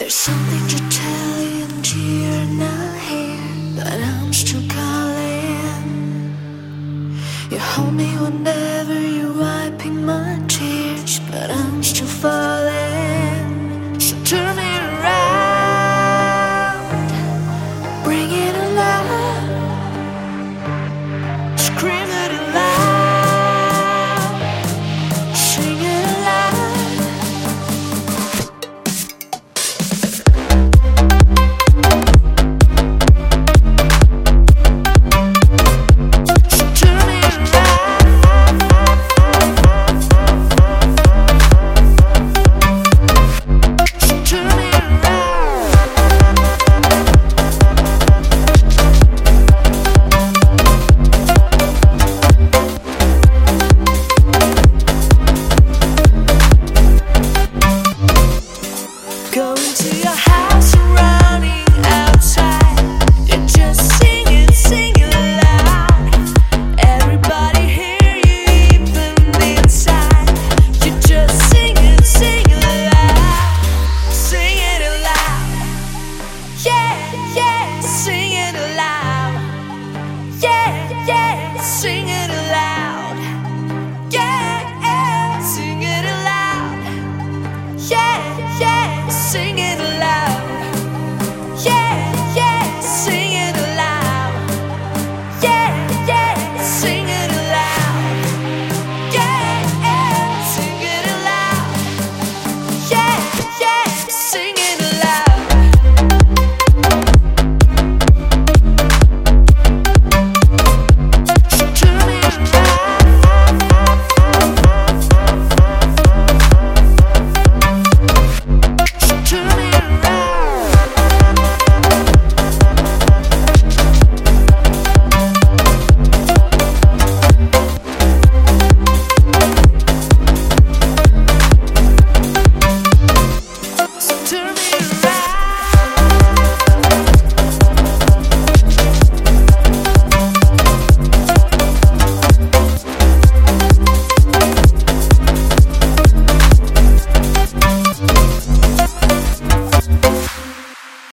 There's something to tell you, and you're not here, but I'm still calling. You hold me whenever.